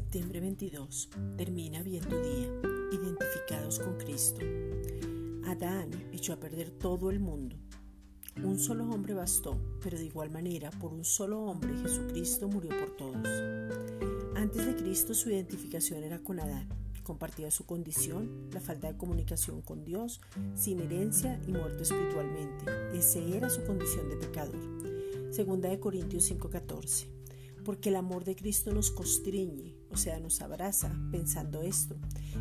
Dios. Termina bien tu día, identificados con Cristo. Adán echó a perder todo el mundo. Un solo hombre bastó, pero de igual manera, por un solo hombre Jesucristo murió por todos. Antes de Cristo su identificación era con Adán. Compartía su condición, la falta de comunicación con Dios, sin herencia y muerto espiritualmente. Ese era su condición de pecador. Segunda de Corintios 5:14. Porque el amor de Cristo nos constriñe, o sea, nos abraza, pensando esto,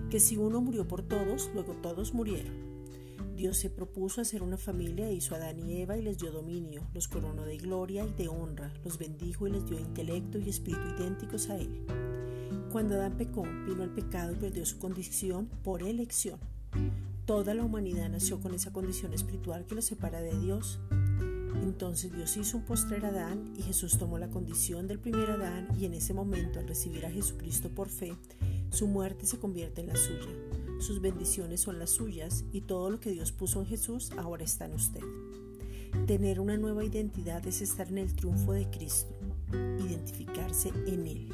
que si uno murió por todos, luego todos murieron. Dios se propuso hacer una familia e hizo a Adán y Eva y les dio dominio, los coronó de gloria y de honra, los bendijo y les dio intelecto y espíritu idénticos a Él. Cuando Adán pecó, vino al pecado y perdió su condición por elección. Toda la humanidad nació con esa condición espiritual que lo separa de Dios. Entonces Dios hizo un postrer Adán y Jesús tomó la condición del primer Adán y en ese momento al recibir a Jesucristo por fe, su muerte se convierte en la suya. Sus bendiciones son las suyas y todo lo que Dios puso en Jesús ahora está en usted. Tener una nueva identidad es estar en el triunfo de Cristo, identificarse en Él.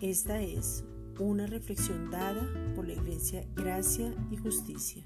Esta es una reflexión dada por la Iglesia Gracia y Justicia.